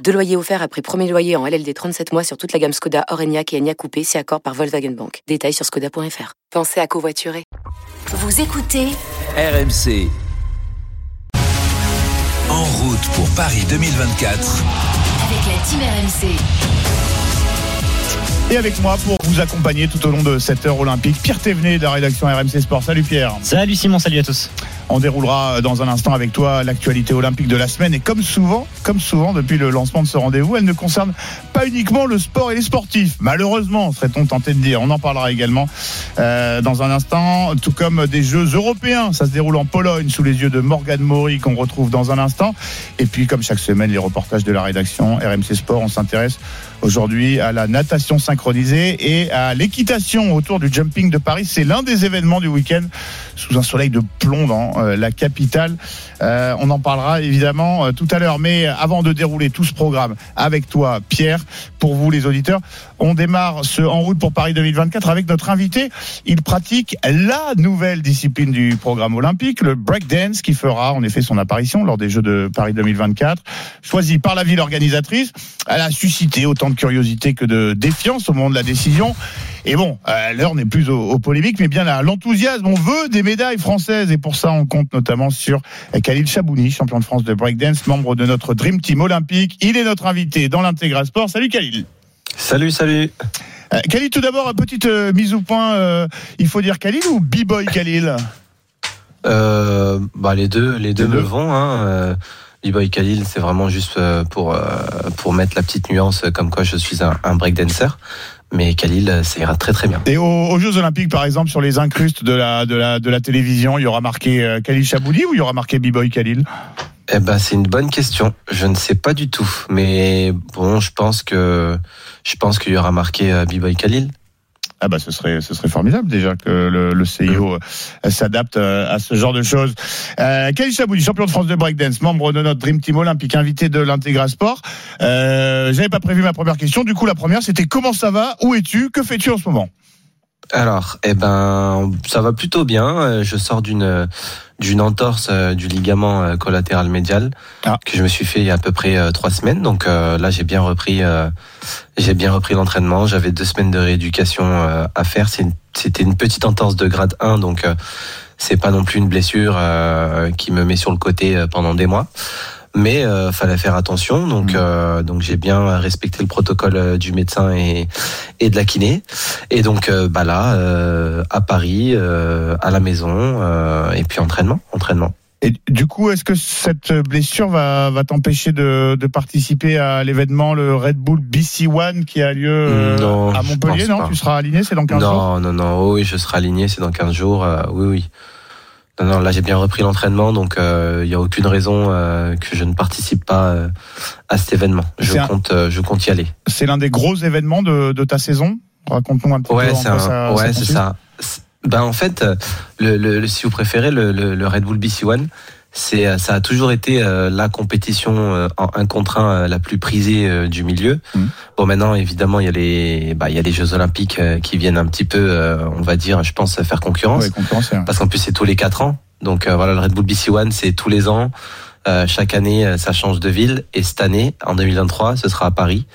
Deux loyers offerts après premier loyer en LLD 37 mois sur toute la gamme Skoda, Orenia et Enya Coupé, si accord par Volkswagen Bank. Détails sur skoda.fr. Pensez à covoiturer. Vous écoutez RMC. En route pour Paris 2024. avec la team RMC. Et avec moi pour vous accompagner tout au long de cette heure olympique, Pierre Thévenet de la rédaction RMC Sport. Salut Pierre. Salut Simon, salut à tous. On déroulera dans un instant avec toi l'actualité olympique de la semaine et comme souvent, comme souvent depuis le lancement de ce rendez-vous, elle ne concerne pas uniquement le sport et les sportifs. Malheureusement, serait-on tenté de dire. On en parlera également euh, dans un instant, tout comme des Jeux européens. Ça se déroule en Pologne sous les yeux de Morgan Maury qu'on retrouve dans un instant. Et puis, comme chaque semaine, les reportages de la rédaction RMC Sport, on s'intéresse aujourd'hui à la natation synchronisée et à l'équitation autour du jumping de Paris. C'est l'un des événements du week-end sous un soleil de plomb dans euh, la capitale. Euh, on en parlera évidemment euh, tout à l'heure. Mais avant de dérouler tout ce programme avec toi, Pierre, pour vous les auditeurs, on démarre ce En route pour Paris 2024 avec notre invité. Il pratique la nouvelle discipline du programme olympique, le breakdance, qui fera en effet son apparition lors des Jeux de Paris 2024. Choisi par la ville organisatrice, elle a suscité autant de curiosité que de défiance au moment de la décision. Et bon, euh, l'heure n'est plus aux, polémiques, mais bien à l'enthousiasme. On veut des médailles françaises et pour ça, on compte notamment sur Khalil Chabouni, champion de France de breakdance, membre de notre Dream Team olympique. Il est notre invité dans l'Intégral Sport. Salut Khalil. Salut, salut. Euh, Khalil, tout d'abord, petite euh, mise au point. euh, il faut dire Khalil ou B-Boy Khalil? Bah les deux, les deux Les me deux. vont. Hein. B-Boy Khalil, c'est vraiment juste pour pour mettre la petite nuance, comme quoi je suis un, un breakdancer. Mais Khalil, ça ira très très bien. Et aux, aux Jeux Olympiques, par exemple, sur les incrustes de la, de la, de la télévision, il y aura marqué Khalil Chabouni ou il y aura marqué B-Boy Khalil? Eh ben, c'est une bonne question. Je ne sais pas du tout, mais bon, je pense que je pense qu'il y aura marqué euh, B-Boy Khalil. Ah bah ce serait ce serait formidable déjà que le, le CIO euh, s'adapte euh, à ce genre de choses. Euh, Khalil Chabouni, champion de France de breakdance, membre de notre Dream Team olympique, invité de l'Intégra Sport. Euh, J'avais pas prévu ma première question. Du coup, la première, c'était comment ça va? Où es-tu? Que fais-tu en ce moment? Alors, eh ben, ça va plutôt bien. Euh, Je sors d'une d'une entorse euh, du ligament euh, collatéral médial Ah. que je me suis fait il y a à peu près euh, trois semaines. Donc euh, là, j'ai bien repris, euh, j'ai bien repris l'entraînement. J'avais deux semaines de rééducation euh, à faire. C'est une- C'était une petite entorse de grade 1, donc euh, c'est pas non plus une blessure euh, qui me met sur le côté euh, pendant des mois. Mais euh, fallait faire attention, donc Mhm. euh, donc j'ai bien respecté le protocole euh, du médecin et et de la kiné. Et donc euh, bah là, euh, à Paris, euh, à la maison, euh, et puis entraînement, entraînement. Et du coup, est-ce que cette blessure va, va t'empêcher de, de participer à l'événement, le Red Bull BC One qui a lieu Non, à Montpellier Non, pas. tu seras aligné, c'est dans 15 jours? Non, non, non, oh oui, je serai aligné, c'est dans 15 jours, oui, oui. Non, là j'ai bien repris l'entraînement, donc euh, il y a aucune raison euh, que je ne participe pas euh, à cet événement. Je un- compte, euh, je compte y aller. C'est l'un des gros événements de, de ta saison? Raconte-nous un petit Ouais, peu un- ça, ouais, c'est ça. Ben en fait, euh, le, le, le- si vous préférez, le, le, le Red Bull BC One, c'est euh, ça a toujours été euh, la compétition euh, en un contre un euh, la plus prisée euh, du milieu. Mhm. Bon, maintenant évidemment il y a les bah, il y a les Jeux Olympiques euh, qui viennent un petit peu, euh, on va dire, je pense, faire concurrence Ouais, concurrentiel. parce qu'en plus c'est tous les quatre ans. Donc euh, voilà, le Red Bull BC One, c'est tous les ans. Euh, chaque année, euh, ça change de ville. Et cette année, en 2023, ce sera à Paris.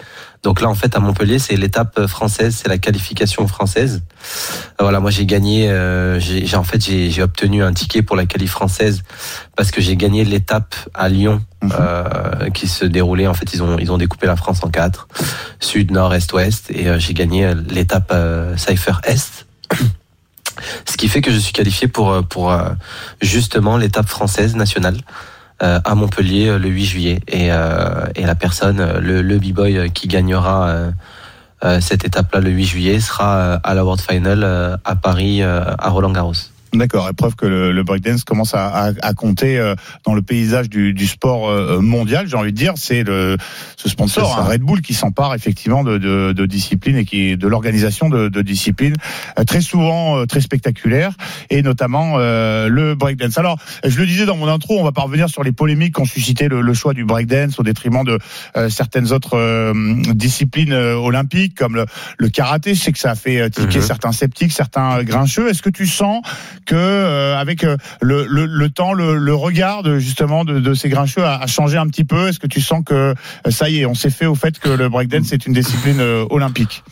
Donc là, en fait, à Montpellier, c'est l'étape française, c'est la qualification française. Euh, Voilà, moi j'ai gagné. euh, j'ai j'ai- en fait j'ai j'ai obtenu un ticket pour la qualif française parce que j'ai gagné l'étape à Lyon Mhm. euh, qui se déroulait. En fait, ils ont ils ont découpé la France en quatre, sud, nord, est, ouest, et euh, j'ai gagné euh, l'étape euh, Cypher Est. Ce qui fait que je suis qualifié pour euh, pour euh, justement l'étape française nationale euh, à Montpellier euh, le 8 juillet et euh, et la personne euh, le le b-boy euh, qui gagnera euh, euh, cette étape-là le 8 juillet sera euh, à la World Final euh, à Paris euh, à Roland Garros. D'accord, et preuve que le, le breakdance commence à, à, à compter euh, dans le paysage du, du sport euh, mondial, j'ai envie de dire, c'est le ce sponsor, hein, Red Bull, qui s'empare effectivement de, de, de disciplines et qui de l'organisation de, de disciplines euh, très souvent euh, très spectaculaires, et notamment euh, le breakdance. Alors, je le disais dans mon intro, on va pas revenir sur les polémiques qu'ont suscité le, le choix du breakdance au détriment de euh, certaines autres euh, disciplines euh, olympiques, comme le, le karaté. Je sais que ça a fait euh, tiquer Mhm. certains sceptiques, certains euh, grincheux. Est-ce que tu sens que euh, avec euh, le, le, le temps, le, le regard de, justement de, de ces grincheux a, a changé un petit peu Est-ce que tu sens que euh, ça y est, on s'est fait au fait que le breakdance est une discipline euh, olympique?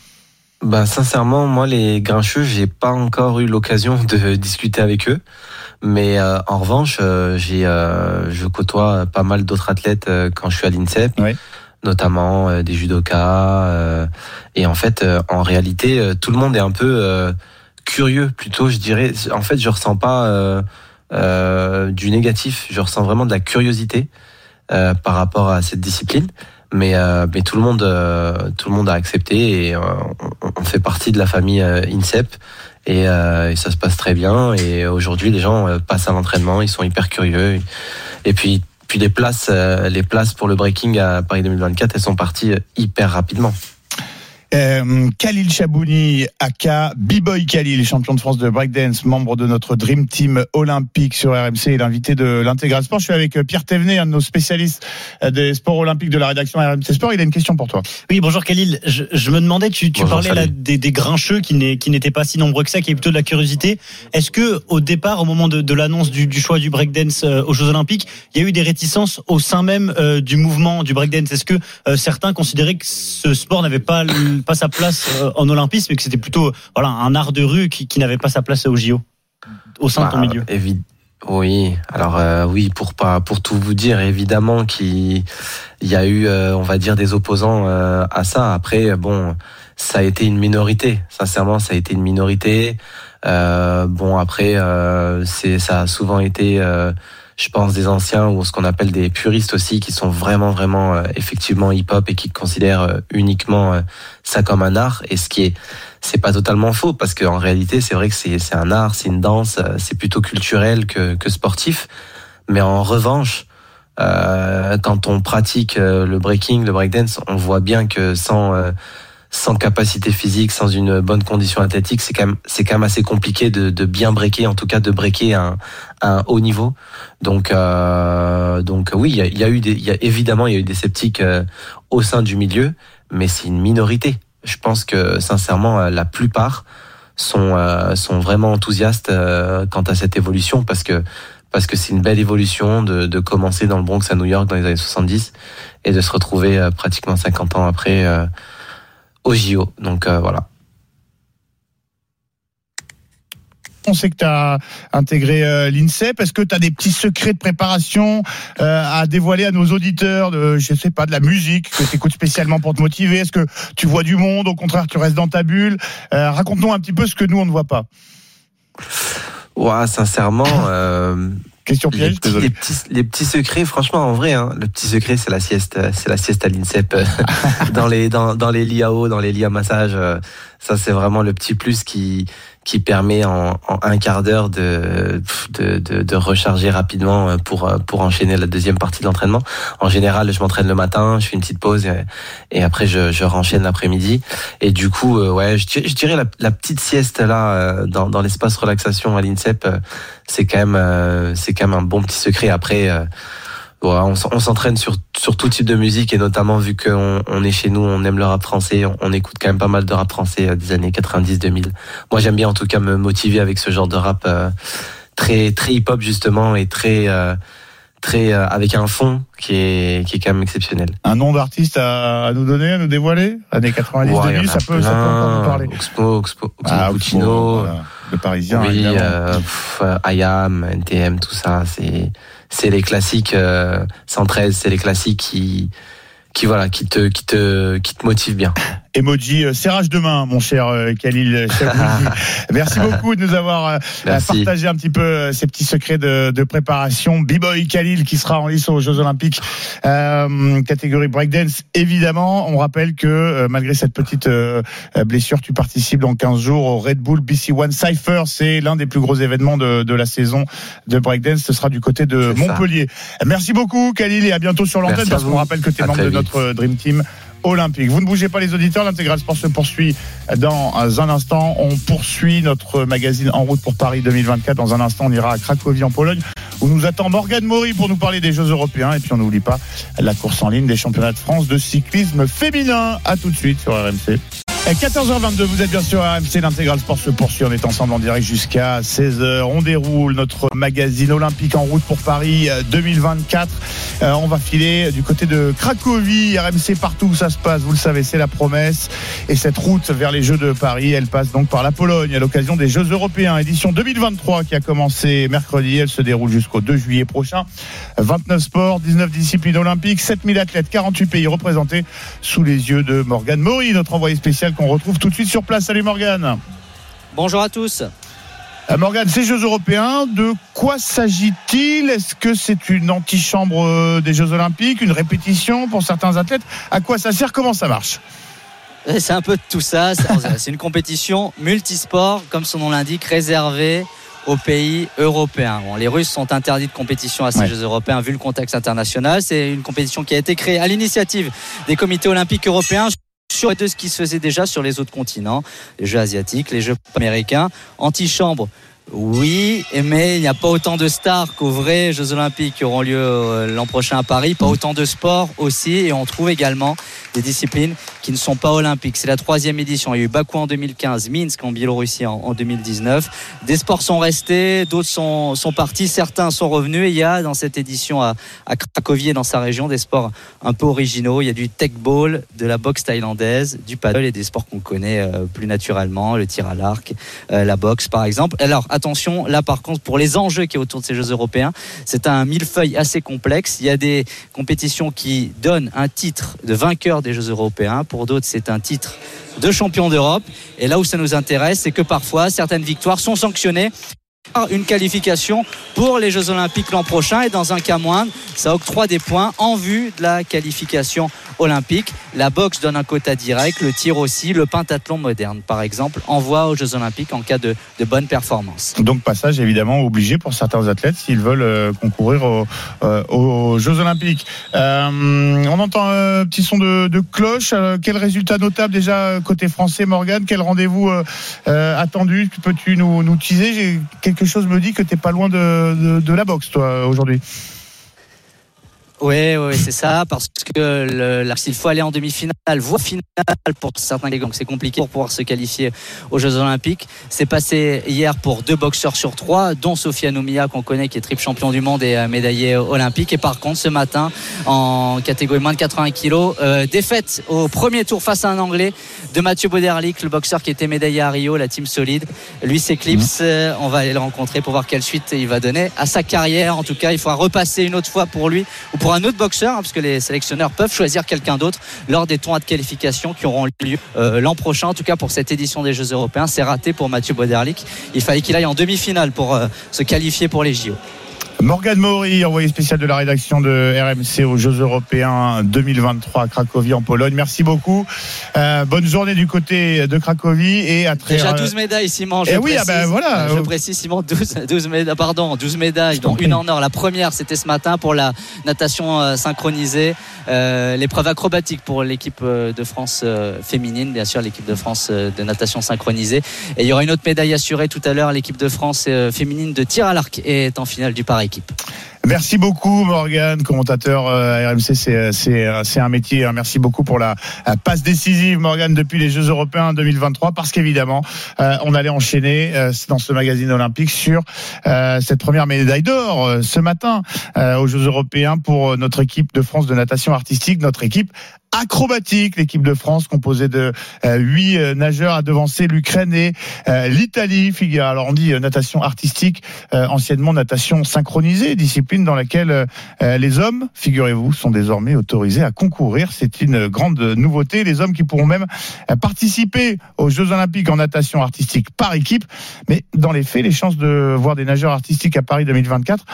Bah sincèrement, moi les grincheux, j'ai pas encore eu l'occasion de discuter avec eux. Mais euh, en revanche, euh, j'ai, euh, je côtoie pas mal d'autres athlètes euh, quand je suis à l'INSEP, Oui. notamment euh, des judokas. euh, et en fait, euh, en réalité, euh, tout le monde est un peu euh, curieux, plutôt, je dirais. En fait, je ressens pas euh, euh, du négatif, je ressens vraiment de la curiosité euh, par rapport à cette discipline. Mais, euh, mais tout le monde, euh, tout le monde a accepté et euh, on, fait partie de la famille INSEP et, et ça se passe très bien. Et aujourd'hui, les gens passent à l'entraînement, ils sont hyper curieux. Et puis, puis les places, les places pour le breaking à Paris 2024, elles sont parties hyper rapidement. Euh, Khalil Chabouni, aka B-Boy Khalil, champion de France de breakdance, membre de notre Dream Team olympique sur RMC et l'invité de l'Intégral Sport. Je suis avec euh, Pierre Thévenet, un de nos spécialistes euh, des sports olympiques de la rédaction RMC Sport. Il a une question pour toi. Oui, bonjour Khalil. Je, je me demandais, tu, tu Bonjour, parlais là des, des grincheux qui n'étaient pas si nombreux que ça, qui est plutôt de la curiosité. Est-ce que au départ, au moment de, de l'annonce du, du choix du breakdance aux Jeux Olympiques, il y a eu des réticences au sein même euh, du mouvement du breakdance? Est-ce que euh, certains considéraient que ce sport n'avait pas, le- pas sa place euh, en olympisme et que c'était plutôt voilà un art de rue qui, qui n'avait pas sa place au JO au sein de ton Bah, milieu Oui, alors euh, oui, pour pas pour tout vous dire, évidemment qu'il il y a eu, euh, on va dire, des opposants euh, à ça. Après, bon, ça a été une minorité. Sincèrement, ça a été une minorité. Bon, après, c'est ça a souvent été, je pense, des anciens ou ce qu'on appelle des puristes aussi, qui sont vraiment, vraiment euh, effectivement hip-hop et qui considèrent euh, uniquement euh, ça comme un art. Et ce qui est c'est pas totalement faux parce qu'en réalité c'est vrai que c'est un art, c'est une danse, euh, c'est plutôt culturel que que sportif. Mais en revanche, quand on pratique le breaking, le breakdance, on voit bien que sans sans capacité physique, sans une bonne condition athlétique, c'est quand même c'est quand même assez compliqué de, de bien breaker, en tout cas de breaker un, un haut niveau. Donc euh, donc oui, il y a, y a eu des, y a évidemment il y a eu des sceptiques euh, au sein du milieu, mais c'est une minorité. Je pense que sincèrement euh, la plupart sont euh, sont vraiment enthousiastes euh, quant à cette évolution parce que parce que c'est une belle évolution de, de commencer dans le Bronx à New York dans les années 70 et de se retrouver euh, pratiquement 50 ans après euh, au JO. Donc euh, voilà. On sait que tu as intégré euh, l'INSEP. Est-ce que tu as des petits secrets de préparation euh, à dévoiler à nos auditeurs de, je sais pas, de la musique que tu écoutes spécialement pour te motiver? Est-ce que tu vois du monde? Au contraire, tu restes dans ta bulle? Euh, Raconte-nous un petit peu ce que nous, on ne voit pas. Ouah, sincèrement, les, petits, désolé. les, petits, les petits secrets, franchement, en vrai, hein, le petit secret, c'est la sieste, c'est la sieste à l'INSEP euh, dans les dans, dans les lits à eau, dans les lits à massage. euh, ça, c'est vraiment le petit plus qui qui permet en, en un quart d'heure de, de, de, de recharger rapidement euh, pour, euh, pour enchaîner la deuxième partie de l'entraînement. En général, je m'entraîne le matin, je fais une petite pause et, et après je, je renchaîne l'après-midi. Et du coup, euh, ouais, je, dirais- la, la petite sieste là euh, dans, dans l'espace relaxation à l'INSEP, euh, c'est quand même euh, c'est quand même un bon petit secret. Après, euh, on, s'entraîne sur sur tout type de musique et notamment vu qu'on on est chez nous, on aime le rap français, on, on écoute quand même pas mal de rap français euh, des années 90-2000. Moi, j'aime bien en tout cas me motiver avec ce genre de rap euh, très très hip hop justement et très euh, très euh, avec un fond qui est qui est quand même exceptionnel. Un nom d'artiste à, à nous donner, à nous dévoiler? Années 90, Ouais, il y 2000, en a ça peut, ça peut encore nous parler. Oxmo, Oxmo, Oxmo Ah, Puccino, voilà. le Parisien, oui, euh, pff, IAM, NTM, tout ça, c'est c'est les classiques. Euh, 113, c'est les classiques qui qui voilà, qui te, qui te, qui te motive bien. Emoji euh, serrage de main, mon cher euh, Khalil. Merci beaucoup de nous avoir euh, Merci. partagé un petit peu ces petits secrets de, de préparation. B-Boy Khalil qui sera en lice aux Jeux Olympiques, euh, catégorie breakdance. Évidemment, on rappelle que malgré cette petite euh, blessure, tu participes dans 15 jours au Red Bull BC One Cypher. C'est l'un des plus gros événements de, de la saison de breakdance. Ce sera du côté de ça. Montpellier. Merci beaucoup Khalil et à bientôt sur l'antenne parce qu'on rappelle que tu es membre de vite. Dream Team olympique. Vous ne bougez pas les auditeurs, l'intégral sport se poursuit dans un instant. On poursuit notre magazine En route pour Paris 2024. Dans un instant, on ira à Cracovie en Pologne où nous attend Morgane Maury pour nous parler des Jeux européens. Et puis on n'oublie pas la course en ligne des championnats de France de cyclisme féminin. À tout de suite sur RMC. Et 14h22, vous êtes bien sûr à RMC, l'intégral sport se poursuit. On est ensemble en direct jusqu'à 16h. On déroule notre magazine olympique en route pour Paris euh, 2024. Euh, on va filer du côté de Cracovie, RMC partout où ça se passe. Vous le savez, c'est la promesse. Et cette route vers les Jeux de Paris, elle passe donc par la Pologne à l'occasion des Jeux européens, édition 2023 qui a commencé mercredi. Elle se déroule jusqu'au 2 juillet prochain. 29 sports, 19 disciplines olympiques, 7000 athlètes, 48 pays représentés sous les yeux de Morgane Maury, notre envoyé spécial qu'on retrouve tout de suite sur place. Salut Morgane. Bonjour à tous. Euh, Morgane, ces Jeux européens, de quoi s'agit-il? Est-ce que c'est une antichambre euh, des Jeux olympiques, une répétition pour certains athlètes? À quoi ça sert? Comment ça marche? Euh, C'est un peu de tout ça. C'est c'est une compétition multisport, comme son nom l'indique, réservée aux pays européens. Bon, les Russes sont interdits de compétition à ces Ouais. Jeux européens vu le contexte international. C'est une compétition qui a été créée à l'initiative des comités olympiques européens sur de ce qui se faisait déjà sur les autres continents, les Jeux asiatiques, les Jeux américains. Antichambre, oui, mais il n'y a pas autant de stars qu'aux vrais Jeux olympiques qui auront lieu euh, l'an prochain à Paris, pas autant de sports aussi, et on trouve également des disciplines qui ne sont pas olympiques. C'est la troisième édition. Il y a eu Bakou en 2015, Minsk en Biélorussie en, en 2019. Des sports sont restés, d'autres sont, sont partis, certains sont revenus. Et il y a dans cette édition à, à Cracovie dans sa région des sports un peu originaux. Il y a du tech ball, de la boxe thaïlandaise, du paddle et des sports qu'on connaît euh, plus naturellement, le tir à l'arc, euh, la boxe par exemple. Alors attention, là par contre, pour les enjeux qui est autour de ces Jeux européens, c'est un millefeuille assez complexe. Il y a des compétitions qui donnent un titre de vainqueur des Jeux européens. Pour d'autres, c'est un titre de champion d'Europe. Et là où ça nous intéresse, c'est que parfois, certaines victoires sont sanctionnées par une qualification pour les Jeux Olympiques l'an prochain. Et dans un cas moindre, ça octroie des points en vue de la qualification olympique. La boxe donne un quota direct, le tir aussi, le pentathlon moderne, par exemple, envoie aux Jeux Olympiques en cas de, de bonne performance. Donc passage évidemment obligé pour certains athlètes s'ils veulent euh, concourir aux, euh, aux Jeux Olympiques. Euh, on entend un petit son de, de cloche. Quel résultat notable déjà côté français, Morgane? Quel rendez-vous attendu? Peux-tu nous, nous teaser? Quelque chose me dit que t'es pas loin de, de la boxe, toi, aujourd'hui. Oui, oui, c'est ça, parce que le, là, s'il faut aller en demi-finale, voire finale pour certains donc c'est compliqué pour pouvoir se qualifier aux Jeux Olympiques. C'est passé hier pour deux boxeurs sur trois, dont Sofia Noumia qu'on connaît, qui est triple champion du monde et euh, médaillé olympique. Et par contre, ce matin, en catégorie moins de 80 kilos, euh, défaite au premier tour face à un Anglais de Mathieu Boderlic, le boxeur qui était médaillé à Rio, la team solide. Lui s'éclipse. Euh, On va aller le rencontrer pour voir quelle suite il va donner à sa carrière. En tout cas, il faudra repasser une autre fois pour lui ou pour un autre boxeur, hein, parce que les sélectionneurs peuvent choisir quelqu'un d'autre lors des tournois de qualification qui auront lieu euh, l'an prochain. En tout cas, pour cette édition des Jeux européens, c'est raté pour Mathieu Boderlic. Il fallait qu'il aille en demi-finale pour euh, se qualifier pour les JO. Morgane Maury, envoyé spécial de la rédaction de RMC aux Jeux Européens 2023 à Cracovie en Pologne. Merci beaucoup. Euh, bonne journée du côté de Cracovie et à très Déjà 12 médailles, Simon. Je Eh oui, ah précise, ben voilà. Je précise, Simon, 12, 12 médailles, pardon, 12 médailles, dont une en or. La première, c'était ce matin pour la natation euh, synchronisée, euh, l'épreuve acrobatique pour l'équipe euh, de France euh, féminine, bien sûr, l'équipe de France euh, de natation synchronisée. Et il y aura une autre médaille assurée tout à l'heure. L'équipe de France euh, féminine de tir à l'arc est en finale du par Merci beaucoup Morgan, commentateur euh, RMC, c'est c'est c'est un métier. hein. Merci beaucoup pour la, passe décisive Morgan depuis les Jeux européens 2023 parce qu'évidemment euh, on allait enchaîner euh, dans ce magazine olympique sur euh, cette première médaille d'or euh, ce matin euh, aux Jeux européens pour notre équipe de France de natation artistique, notre équipe acrobatique. L'équipe de France composée de euh, huit euh, nageurs a devancé l'Ukraine et euh, l'Italie. Alors on dit euh, natation artistique, anciennement natation synchronisée, discipline dans laquelle les hommes, figurez-vous, sont désormais autorisés à concourir. C'est une grande nouveauté. Les hommes qui pourront même participer aux Jeux Olympiques en natation artistique par équipe. Mais dans les faits, les chances de voir des nageurs artistiques à Paris 2024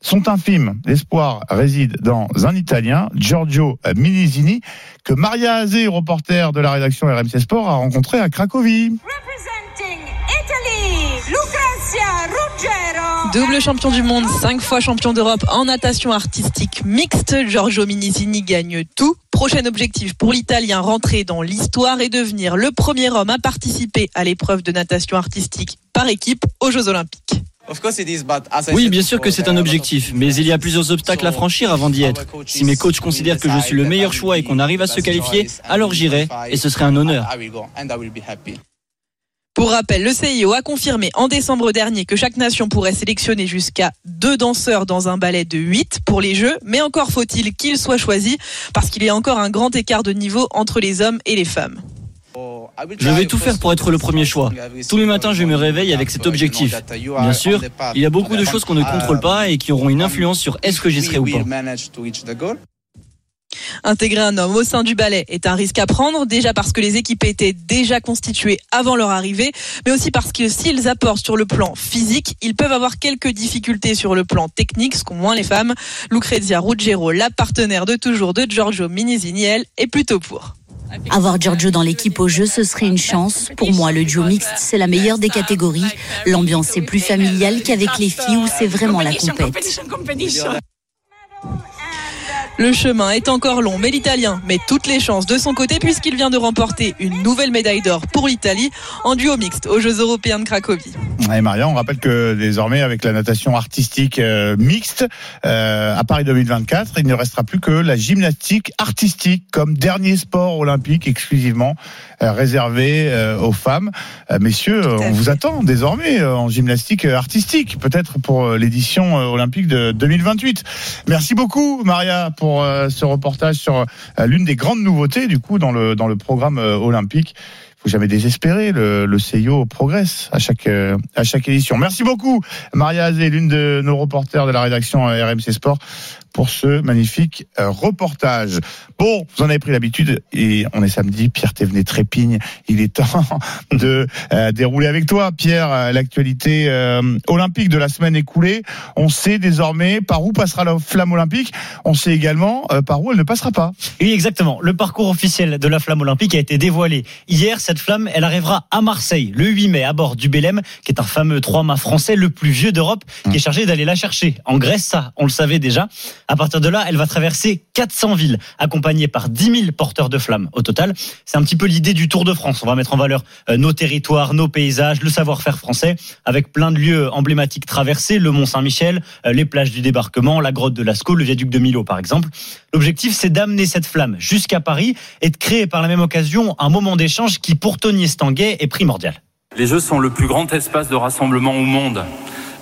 sont infimes. L'espoir réside dans un Italien, Giorgio Minizini, que Maria Azé, reporter de la rédaction RMC Sport, a rencontré à Cracovie. Representing Italy, Lucrezia Ruggero. Double champion du monde, cinq fois champion d'Europe en natation artistique mixte, Giorgio Minizini gagne tout. Prochain objectif pour l'Italien, rentrer dans l'histoire et devenir le premier homme à participer à l'épreuve de natation artistique par équipe aux Jeux Olympiques. Oui, bien sûr que c'est un objectif, mais il y a plusieurs obstacles à franchir avant d'y être. Si mes coachs considèrent que je suis le meilleur choix et qu'on arrive à se qualifier, alors j'irai, et ce serait un honneur. Pour rappel, le CIO a confirmé en décembre dernier que chaque nation pourrait sélectionner jusqu'à deux danseurs dans un ballet de 8 pour les Jeux, mais encore faut-il qu'ils soient choisis parce qu'il y a encore un grand écart de niveau entre les hommes et les femmes. Je vais tout faire pour être le premier choix. Tous les matins, je me réveille avec cet objectif. Bien sûr, il y a beaucoup de choses qu'on ne contrôle pas et qui auront une influence sur est-ce que j'y serai ou pas. Intégrer un homme au sein du ballet est un risque à prendre, déjà parce que les équipes étaient déjà constituées avant leur arrivée, mais aussi parce que s'ils apportent sur le plan physique, ils peuvent avoir quelques difficultés sur le plan technique, ce qu'ont moins les femmes. Lucrezia Ruggero, la partenaire de toujours de Giorgio Minizini, elle, est plutôt pour. Avoir Giorgio dans l'équipe au jeu, ce serait une chance. Pour moi, le duo mixte, c'est la meilleure des catégories. L'ambiance est plus familiale qu'avec les filles où c'est vraiment la compète. Le chemin est encore long, mais l'Italien met toutes les chances de son côté puisqu'il vient de remporter une nouvelle médaille d'or pour l'Italie en duo mixte aux Jeux européens de Cracovie. Et Maria, on rappelle que désormais, avec la natation artistique euh, mixte euh, à Paris 2024, il ne restera plus que la gymnastique artistique comme dernier sport olympique exclusivement réservé euh, aux femmes. Euh, messieurs, on vous attend désormais euh, en gymnastique euh, artistique, peut-être pour euh, l'édition euh, olympique de 2028. Merci beaucoup, Maria, pour euh, ce reportage sur euh, l'une des grandes nouveautés du coup dans le dans le programme euh, olympique. Faut jamais désespérer, le, le CIO progresse à chaque euh, à chaque édition. Merci beaucoup, Maria Azé, l'une de nos reporters de la rédaction euh, RMC Sport, pour ce magnifique euh, reportage. Bon, vous en avez pris l'habitude et on est samedi. Pierre Thévenet trépigne. Il est temps de euh, dérouler avec toi, Pierre, euh, l'actualité euh, olympique de la semaine écoulée. On sait désormais par où passera la flamme olympique. On sait également euh, par où elle ne passera pas. Oui, exactement. Le parcours officiel de la flamme olympique a été dévoilé. Hier, cette flamme, elle arrivera à Marseille le 8 mai à bord du Belém, qui est un fameux trois-mâts français, le plus vieux d'Europe, qui est chargé d'aller la chercher. En Grèce, ça, on le savait déjà. À partir de là, elle va traverser 400 villes, accompagnée par 10 000 porteurs de flammes au total. C'est un petit peu l'idée du Tour de France. On va mettre en valeur euh, nos territoires, nos paysages, le savoir-faire français, avec plein de lieux emblématiques traversés, le Mont Saint-Michel, euh, les plages du débarquement, la grotte de Lascaux, le viaduc de Milo, par exemple. L'objectif, c'est d'amener cette flamme jusqu'à Paris et de créer par la même occasion un moment d'échange qui, pour Tony Estanguet, est primordial. Les Jeux sont le plus grand espace de rassemblement au monde.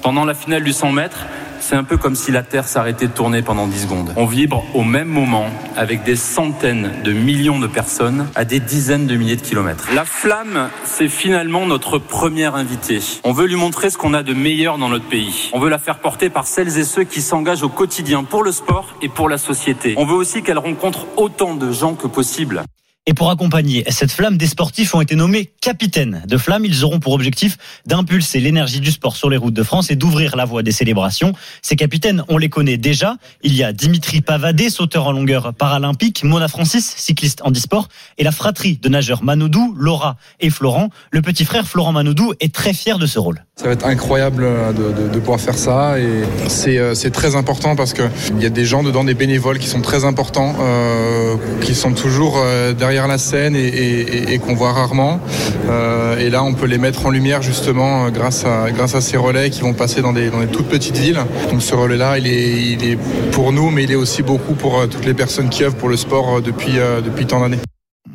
Pendant la finale du 100 mètres, c'est un peu comme si la Terre s'arrêtait de tourner pendant 10 secondes. On vibre au même moment avec des centaines de millions de personnes à des dizaines de milliers de kilomètres. La flamme, c'est finalement notre première invitée. On veut lui montrer ce qu'on a de meilleur dans notre pays. On veut la faire porter par celles et ceux qui s'engagent au quotidien pour le sport et pour la société. On veut aussi qu'elle rencontre autant de gens que possible. Et pour accompagner cette flamme, des sportifs ont été nommés capitaines de flamme. Ils auront pour objectif d'impulser l'énergie du sport sur les routes de France et d'ouvrir la voie des célébrations. Ces capitaines, on les connaît déjà. Il y a Dimitri Pavadé, sauteur en longueur paralympique, Mona Francis, cycliste handisport, et la fratrie de nageurs Manoudou, Laura et Florent. Le petit frère Florent Manoudou est très fier de ce rôle. Ça va être incroyable de, pouvoir faire ça et c'est euh, très important parce que il y a des gens dedans, des bénévoles qui sont très importants, euh, qui sont toujours euh, derrière la scène et, qu'on voit rarement. Euh, et là, on peut les mettre en lumière justement euh, grâce à grâce à ces relais qui vont passer dans des, dans des toutes petites villes. Donc ce relais-là, il est, pour nous, mais il est aussi beaucoup pour euh, toutes les personnes qui œuvrent pour le sport depuis depuis tant d'années.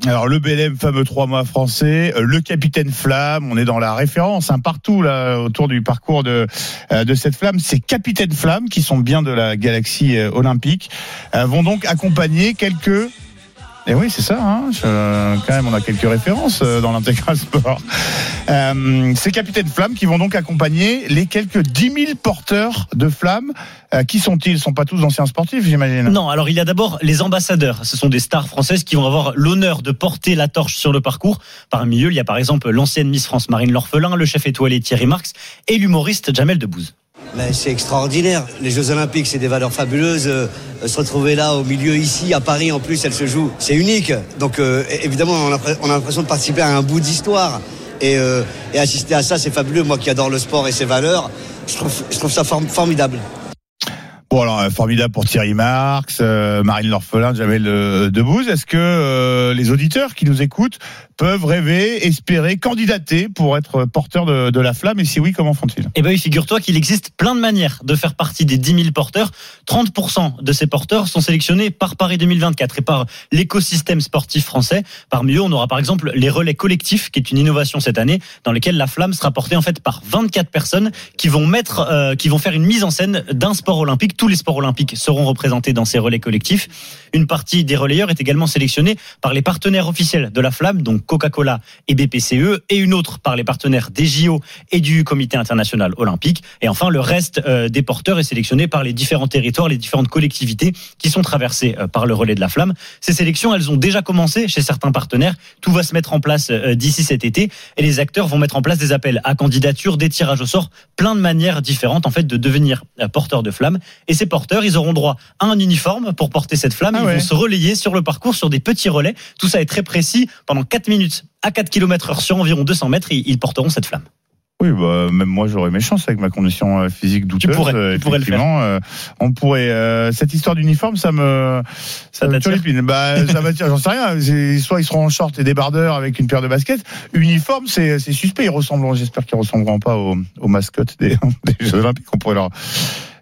Alors le BLM, fameux trois mois français, le capitaine Flamme, on est dans la référence hein, partout là autour du parcours de de cette flamme. Ces capitaines Flamme qui sont bien de la galaxie olympique vont donc accompagner quelques Et oui, c'est ça. Hein. Je- quand même, on a quelques références euh, dans l'intégral sport. Euh, ces capitaines flammes qui vont donc accompagner les quelques 10 000 porteurs de flammes. Euh, qui sont-ils? Ils sont pas tous d'anciens sportifs, j'imagine. Non, alors il y a d'abord les ambassadeurs. Ce sont des stars françaises qui vont avoir l'honneur de porter la torche sur le parcours. Parmi eux, il y a par exemple l'ancienne Miss France Marine L'Orphelin, le chef étoilé Thierry Marx et l'humoriste Jamel Debbouze. Mais c'est extraordinaire. Les Jeux Olympiques, c'est des valeurs fabuleuses. Euh, se retrouver là, au milieu, ici, à Paris, en plus, elle se joue. C'est unique. Donc, euh, évidemment, on a, on a l'impression de participer à un bout d'histoire. Et, euh, et assister à ça, c'est fabuleux. Moi qui adore le sport et ses valeurs, je trouve, je trouve ça form- formidable. Bon alors formidable pour Thierry Marx, Marine L'Orphelin, Jamel Debbouze. Est-ce que les auditeurs qui nous écoutent peuvent rêver, espérer, candidater pour être porteurs de, la flamme Et si oui, comment font-ils? Eh oui, figure-toi qu'il existe plein de manières de faire partie des 10 000 porteurs. 30% de ces porteurs sont sélectionnés par Paris 2024 et par l'écosystème sportif français. Parmi eux, on aura par exemple les relais collectifs, qui est une innovation cette année, dans lesquels la flamme sera portée en fait par 24 personnes qui vont mettre, euh, qui vont faire une mise en scène d'un sport olympique. Tous les sports olympiques seront représentés dans ces relais collectifs. Une partie des relayeurs est également sélectionnée par les partenaires officiels de la flamme, donc Coca-Cola et BPCE, et une autre par les partenaires des JO et du Comité international olympique. Et enfin, le reste euh, des porteurs est sélectionné par les différents territoires, les différentes collectivités qui sont traversées euh, par le relais de la flamme. Ces sélections, elles ont déjà commencé chez certains partenaires. Tout va se mettre en place euh, d'ici cet été, et les acteurs vont mettre en place des appels à candidature, des tirages au sort, plein de manières différentes en fait de devenir euh, porteur de flamme. Et ces porteurs, ils auront droit à un uniforme pour porter cette flamme. ils ouais. vont se relayer sur le parcours sur des petits relais. Tout ça est très précis. Pendant 4 minutes à 4 km heure sur environ 200 mètres, ils, porteront cette flamme. Oui, bah, même moi j'aurais mes chances avec ma condition euh, physique douteuse. pourrais, tu pourrais le faire. euh, on pourrait. euh, cette histoire d'uniforme, ça me, ça me turlupine. Bah, ça m'attire. J'en sais rien. Soit ils seront en short et débardeurs avec une paire de baskets. Uniforme, c'est c'est suspect. Ils ressembleront. J'espère qu'ils ressembleront pas aux, aux mascottes des, des Jeux Olympiques. On pourrait leur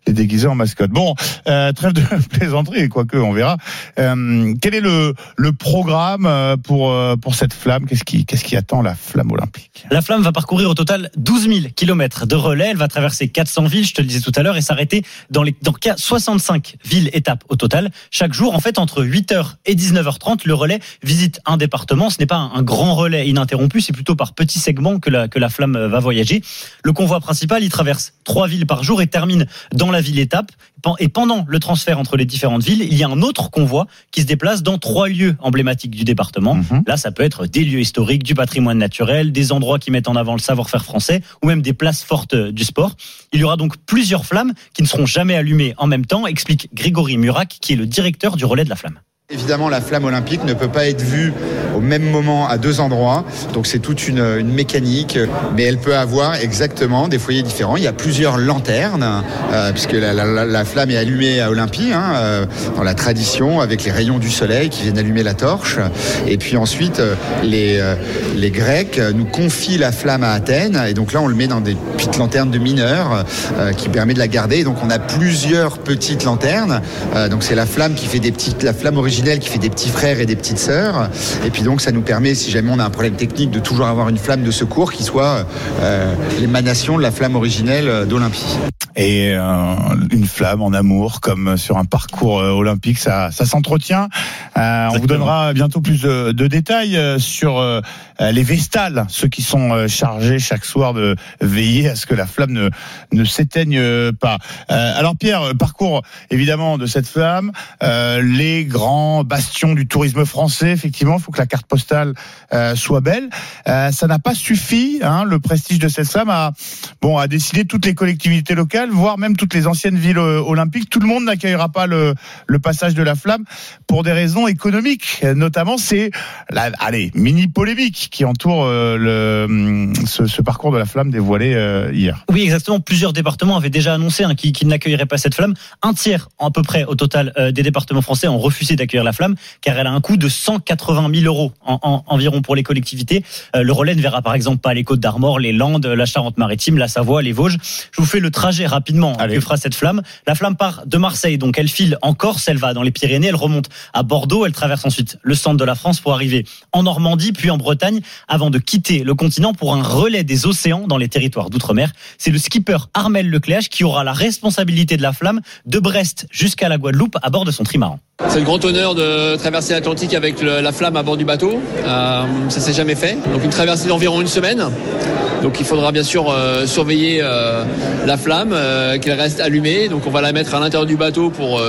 les déguiser en mascotte. Bon, euh, trêve de plaisanterie, quoique on verra. Euh, quel est le, le programme euh, pour euh, pour cette flamme? Qu'est-ce qui qu'est-ce qui attend la flamme olympique? La flamme va parcourir au total 12 000 kilomètres de relais. Elle va traverser 400 villes, je te le disais tout à l'heure, et s'arrêter dans les dans 65 villes étapes au total. Chaque jour, en fait, entre 8h et 19h30, le relais visite un département. Ce n'est pas un, un grand relais ininterrompu, c'est plutôt par petits segments que la, que la flamme va voyager. Le convoi principal, il traverse trois villes par jour et termine dans la ville étape. Et pendant le transfert entre les différentes villes, il y a un autre convoi qui se déplace dans trois lieux emblématiques du département. Là, ça peut être des lieux historiques, du patrimoine naturel, des endroits qui mettent en avant le savoir-faire français, ou même des places fortes euh, du sport. Il y aura donc plusieurs flammes qui ne seront jamais allumées en même temps, explique Grégory Murac, qui est le directeur du relais de la flamme. Évidemment, la flamme olympique ne peut pas être vue au même moment à deux endroits. Donc c'est toute une, une mécanique, mais elle peut avoir exactement des foyers différents. Il y a plusieurs lanternes, euh, puisque la, la- la- la flamme est allumée à Olympie, hein, euh, dans la tradition, avec les rayons du soleil qui viennent allumer la torche. Et puis ensuite, euh, les, les Grecs nous confient la flamme à Athènes. Et donc là, on le met dans des petites lanternes de mineurs qui permet de la garder. Et donc on a plusieurs petites lanternes. Donc c'est la flamme qui fait des petites, la flamme qui fait des petits frères et des petites sœurs. Et puis donc ça nous permet, si jamais on a un problème technique, de toujours avoir une flamme de secours qui soit euh, l'émanation de la flamme originelle euh, d'Olympie. Et euh, une flamme en amour comme sur un parcours euh, olympique ça ça s'entretient. Euh, on vous donnera bientôt plus de, de détails euh, sur euh, les vestales ceux qui sont euh, chargés chaque soir de veiller à ce que la flamme ne ne s'éteigne pas. Euh, alors Pierre parcours évidemment de cette flamme euh, les grands bastions du tourisme français effectivement il faut que la carte postale euh, soit belle. Euh, ça n'a pas suffi hein, le prestige de cette flamme à bon à décider toutes les collectivités locales voire même toutes les anciennes villes euh, olympiques tout le monde n'accueillera pas le, le passage de la flamme pour des raisons économiques notamment c'est la allez mini polémique qui entoure euh, le hum, ce, ce parcours de la flamme dévoilé euh, hier Oui, exactement. Plusieurs départements avaient déjà annoncé hein, qu'ils qu'ils n'accueilleraient pas cette flamme. Un tiers, à peu près, au total, euh, des départements français ont refusé d'accueillir la flamme, car elle a un coût de 180 000 euros en, en- environ pour les collectivités. Euh, le relais ne verra par exemple pas les Côtes d'Armor, les Landes, la Charente-Maritime, la Savoie, les Vosges. Je vous fais le trajet rapidement hein, que fera cette flamme. La flamme part de Marseille, donc elle file en Corse, elle va dans les Pyrénées, elle remonte à Bordeaux, elle traverse ensuite le centre de la France pour arriver en Normandie, puis en Bretagne, avant de quitter le continent pour un relais des océans dans les territoires d'outre-mer. C'est le skipper Armel Lecléache qui aura la responsabilité de la flamme de Brest jusqu'à la Guadeloupe à bord de son trimaran. C'est le grand honneur de traverser l'Atlantique avec le- la flamme à bord du bateau. Euh, ça s'est jamais fait. Donc une traversée d'environ une semaine. Donc il faudra bien sûr euh, surveiller euh, la flamme, euh, qu'elle reste allumée. Donc on va la mettre à l'intérieur du bateau pour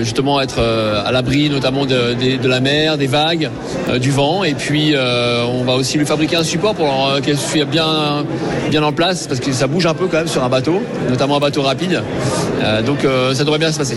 justement être à l'abri notamment de, la mer, des vagues, du vent. Et puis on va aussi lui fabriquer un support pour qu'elle soit bien, bien en place parce que ça bouge un peu quand même sur un bateau, notamment un bateau rapide. Donc ça devrait bien se passer.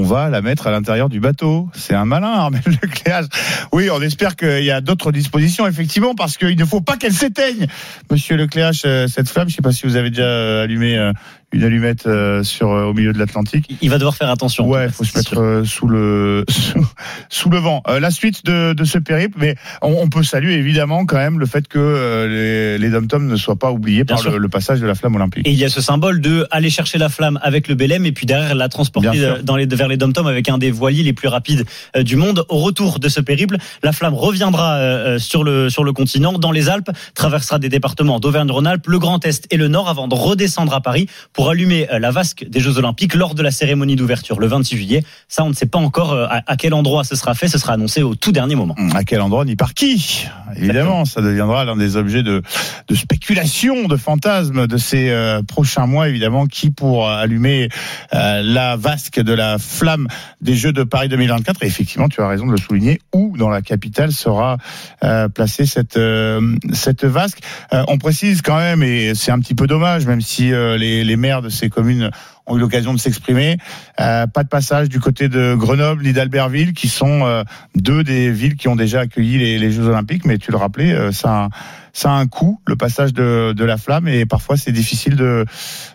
On va la mettre à l'intérieur du bateau. C'est un malin, Armel Lecléage. Oui, on espère qu'il y a d'autres dispositions, effectivement, parce qu'il ne faut pas qu'elle s'éteigne. Monsieur Lecléage, euh, cette flamme, je ne sais pas si vous avez déjà euh, allumé euh, une allumette euh, sur, euh, au milieu de l'Atlantique. Il va devoir faire attention. Ouais, il faut se mettre euh, sous le sous, sous le vent. Euh, la suite de, de ce périple, mais on, on peut saluer évidemment quand même le fait que euh, les, les dom-toms ne soient pas oubliés Bien par le, le passage de la flamme olympique. Et il y a ce symbole de aller chercher la flamme avec le Belém et puis derrière la transporter euh, dans les, vers les dom avec un des voiliers les plus rapides euh, du monde. Au retour de ce périple, la flamme reviendra sur le sur le continent, dans les Alpes, traversera des départements d'Auvergne-Rhône-Alpes, le Grand Est et le Nord avant de redescendre à Paris pour allumer euh, la vasque des Jeux Olympiques lors de la cérémonie d'ouverture le 26 juillet. Ça, on ne sait pas encore euh, à, quel endroit ce sera fait. Ce sera annoncé au tout dernier moment. À quel endroit ni par qui Évidemment, ça deviendra l'un des objets de, de spéculation, de fantasmes de ces euh, prochains mois, évidemment, qui pour allumer euh, la vasque de la flamme des Jeux de Paris 2024. Et effectivement, tu as raison de le souligner, où dans la capitale sera euh, placée cette euh, cette vasque. Euh, on précise quand même, et c'est un petit peu dommage, même si euh, les, les maires de ces communes ont eu l'occasion de s'exprimer. Euh, pas de passage du côté de Grenoble ni d'Albertville, qui sont euh, deux des villes qui ont déjà accueilli les, les Jeux Olympiques. Mais tu le rappelais, euh, ça, a, ça a un coût, le passage de, de la flamme, et parfois c'est difficile de,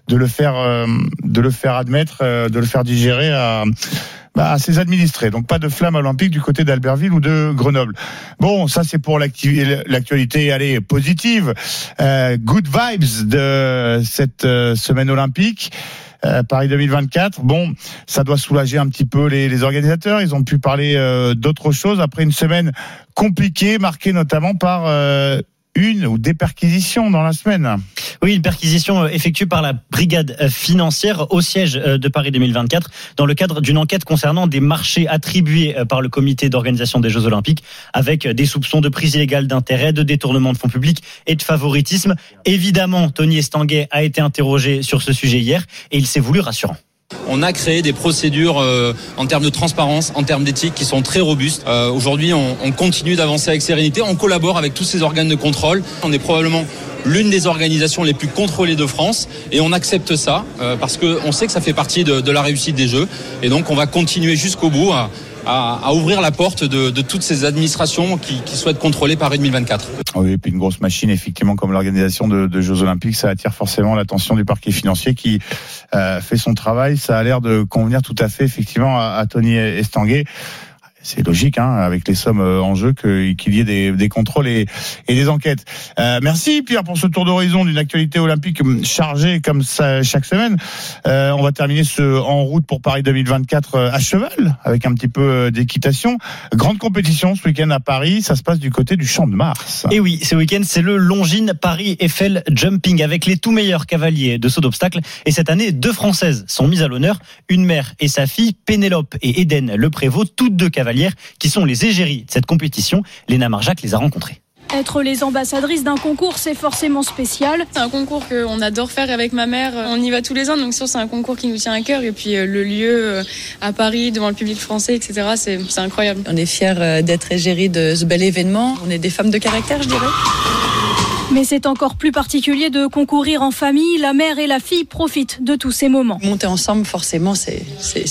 de le faire, euh, de le faire admettre, euh, de le faire digérer à bah, à ses administrés. Donc pas de flamme olympique du côté d'Albertville ou de Grenoble. Bon, ça c'est pour l'actualité allez, positive. Euh, good vibes de cette euh, semaine olympique. Euh, Paris 2024. Bon, ça doit soulager un petit peu les, organisateurs. Ils ont pu parler euh, d'autre chose après une semaine compliquée, marquée notamment par euh, une ou des perquisitions dans la semaine. Oui, une perquisition euh, effectuée par la brigade euh, financière au siège euh, de Paris 2024 dans le cadre d'une enquête concernant des marchés attribués par le comité d'organisation des Jeux Olympiques avec des soupçons de prise illégale d'intérêt, de détournement de fonds publics et de favoritisme. Évidemment, Tony Estanguet a été interrogé sur ce sujet hier et il s'est voulu rassurant. On a créé des procédures euh, en termes de transparence, en termes d'éthique qui sont très robustes. Euh, Aujourd'hui, on, on continue d'avancer avec sérénité. On collabore avec tous ces organes de contrôle. On est probablement l'une des organisations les plus contrôlées de France et on accepte ça euh, parce qu'on sait que ça fait partie de, de la réussite des Jeux. Et donc, on va continuer jusqu'au bout à, à- ouvrir la porte de, toutes ces administrations qui, qui souhaitent contrôler Paris 2024. Oui, et puis une grosse machine, effectivement, comme l'organisation de, de Jeux Olympiques, ça attire forcément l'attention du parquet financier qui euh, fait son travail. Ça a l'air de convenir tout à fait, effectivement, à, à Tony Estanguet. C'est logique, hein, avec les sommes euh, en jeu, qu'il y ait des, contrôles et, des enquêtes. Euh, merci Pierre pour ce tour d'horizon d'une actualité olympique hum, chargée comme ça chaque semaine. Euh, on va terminer ce en route pour Paris 2024 euh, à cheval, avec un petit peu euh, d'équitation. Grande compétition ce week-end à Paris. Ça se passe du côté du Champ de Mars. Et oui, ce week-end, c'est le Longines Paris Eiffel Jumping avec les tout meilleurs cavaliers de saut d'obstacle. Et cette année, deux Françaises sont mises à l'honneur. Une mère et sa fille, Pénélope et Eden Le Prévost, toutes deux cavalières, qui sont les égéries de cette compétition. Léna Marjac les a rencontrées. Être les ambassadrices d'un concours, c'est forcément spécial. C'est un concours qu'on adore faire avec ma mère. On y va tous les ans, donc sûr c'est un concours qui nous tient à cœur. Et puis euh, le lieu euh, à Paris, devant le public français, etc., c'est c'est incroyable. On est fiers euh, d'être égérie de ce bel événement. On est des femmes de caractère, je dirais. Mais c'est encore plus particulier de concourir en famille. La mère et la fille profitent de tous ces moments. Monter ensemble, forcément, c'est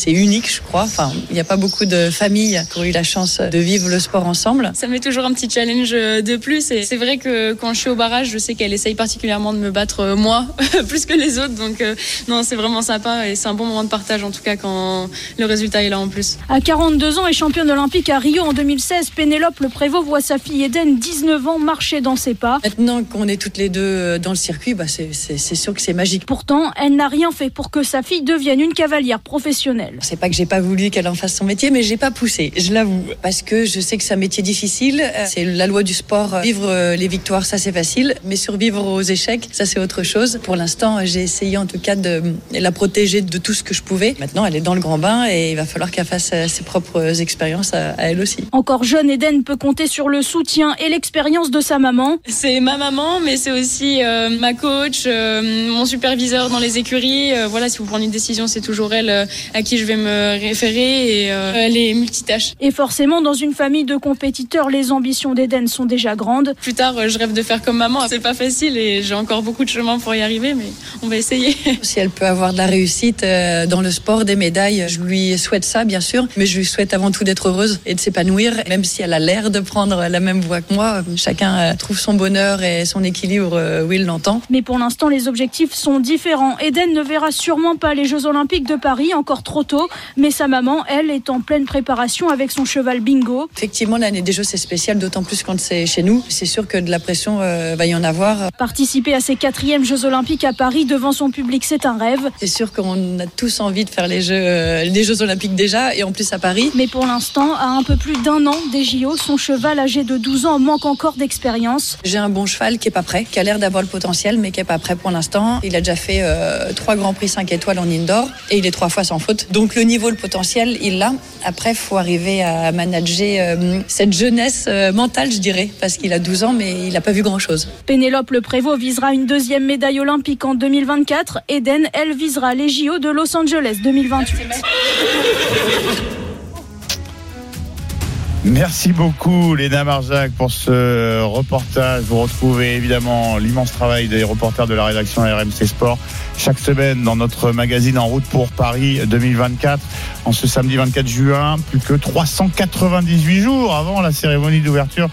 unique, je crois. Enfin, il n'y a pas beaucoup de familles qui ont eu la chance de vivre le sport ensemble. Ça met toujours un petit challenge de plus. Et c'est vrai que quand je suis au barrage, je sais qu'elle essaye particulièrement de me battre euh, moi, plus que les autres. Donc euh, non, c'est vraiment sympa et c'est un bon moment de partage en tout cas quand le résultat est là en plus. À 42 ans et championne olympique à Rio en 2016, Pénélope Le Prévost voit sa fille Eden, 19 ans, marcher dans ses pas. Maintenant qu'on est toutes les deux dans le circuit, bah c'est sûr que c'est magique. Pourtant, elle n'a rien fait pour que sa fille devienne une cavalière professionnelle. C'est pas que j'ai pas voulu qu'elle en fasse son métier, mais j'ai pas poussé, je l'avoue, parce que je sais que c'est un métier difficile. C'est la loi du sport. Vivre les victoires, ça c'est facile, mais survivre aux échecs, ça c'est autre chose. Pour l'instant, j'ai essayé en tout cas de la protéger de tout ce que je pouvais. Maintenant, elle est dans le grand bain et il va falloir qu'elle fasse ses propres expériences à, elle aussi. Encore jeune, Eden peut compter sur le soutien et l'expérience de sa maman. C'est ma maman, mais c'est aussi euh, ma coach, euh, mon superviseur dans les écuries. Euh, voilà, si vous prenez une décision, c'est toujours elle à qui je vais me référer et elle est multitâche. Et forcément, dans une famille de compétiteurs, les ambitions d'Eden sont déjà grandes. Plus tard, je rêve de faire comme maman. C'est pas facile et j'ai encore beaucoup de chemin pour y arriver, mais on va essayer. Si elle peut avoir de la réussite dans le sport, des médailles, je lui souhaite ça, bien sûr, mais je lui souhaite avant tout d'être heureuse et de s'épanouir, même si elle a l'air de prendre la même voie que moi. Chacun trouve son bonheur et son équilibre euh, il l'entend. Mais pour l'instant, les objectifs sont différents. Eden ne verra sûrement pas les Jeux Olympiques de Paris, encore trop tôt, mais sa maman, elle, est en pleine préparation avec son cheval Bingo. Effectivement, l'année des Jeux, c'est spécial, d'autant plus quand c'est chez nous. C'est sûr que de la pression euh, va y en avoir. Participer à ces quatrièmes Jeux Olympiques à Paris devant son public, c'est un rêve. C'est sûr qu'on a tous envie de faire les Jeux, les Jeux Olympiques déjà, et en plus à Paris. Mais pour l'instant, à un peu plus d'un an des JO, son cheval âgé de 12 ans manque encore d'expérience. J'ai un bon cheval qui est pas prêt, qui a l'air d'avoir le potentiel, mais qui est pas prêt pour l'instant. Il a déjà fait euh, trois grands prix 5 étoiles en indoor et il est trois fois sans faute. Donc le niveau, le potentiel, il l'a. Après, faut arriver à manager euh, cette jeunesse euh, mentale, je dirais, parce qu'il a 12 ans, mais il n'a pas vu grand-chose. Pénélope Le Prévost visera une deuxième médaille olympique en 2024. Eden, elle, visera les JO de Los Angeles 2028. Merci beaucoup, Léna Marjac, pour ce reportage. Vous retrouvez évidemment l'immense travail des reporters de la rédaction RMC Sport chaque semaine dans notre magazine En route pour Paris 2024. En ce samedi 24 juin, plus que 398 jours avant la cérémonie d'ouverture,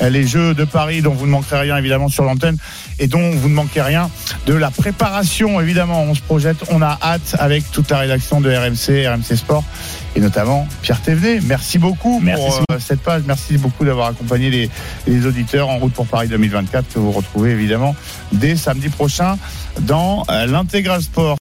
les Jeux de Paris, dont vous ne manquerez rien évidemment sur l'antenne et dont vous ne manquez rien de la préparation. Évidemment, on se projette, on a hâte avec toute la rédaction de RMC, RMC Sport et notamment Pierre Thévenet. Merci beaucoup pour euh, cette page. Merci beaucoup d'avoir accompagné les, les auditeurs en route pour Paris 2024 que vous retrouvez évidemment dès samedi prochain dans euh, l'intégral sport.